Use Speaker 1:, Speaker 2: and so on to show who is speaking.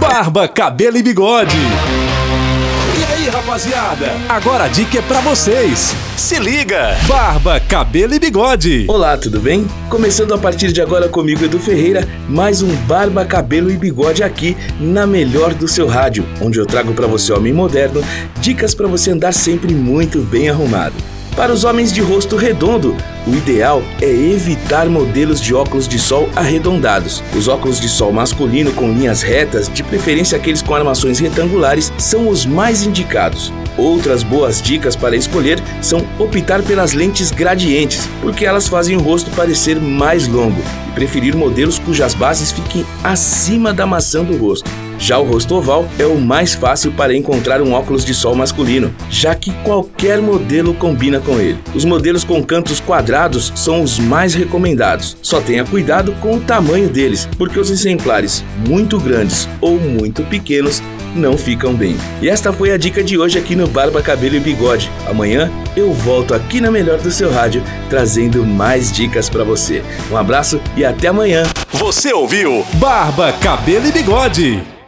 Speaker 1: Barba, cabelo e bigode. E aí, rapaziada? Agora a dica é pra vocês. Se liga! Barba, cabelo e bigode.
Speaker 2: Olá, tudo bem? Começando a partir de agora comigo, Edu Ferreira, mais um Barba, Cabelo e Bigode aqui na melhor do seu rádio, onde eu trago para você, homem moderno, dicas para você andar sempre muito bem arrumado. Para os homens de rosto redondo, o ideal é evitar modelos de óculos de sol arredondados. Os óculos de sol masculino com linhas retas, de preferência aqueles com armações retangulares, são os mais indicados. Outras boas dicas para escolher são optar pelas lentes gradientes, porque elas fazem o rosto parecer mais longo, e preferir modelos cujas bases fiquem acima da maçã do rosto. Já o rosto oval é o mais fácil para encontrar um óculos de sol masculino, já que qualquer modelo combina com ele. Os modelos com cantos quadrados são os mais recomendados. Só tenha cuidado com o tamanho deles, porque os exemplares muito grandes ou muito pequenos não ficam bem. E esta foi a dica de hoje aqui no Barba Cabelo e Bigode. Amanhã eu volto aqui na melhor do seu rádio trazendo mais dicas para você. Um abraço e até amanhã.
Speaker 1: Você ouviu Barba, cabelo e bigode.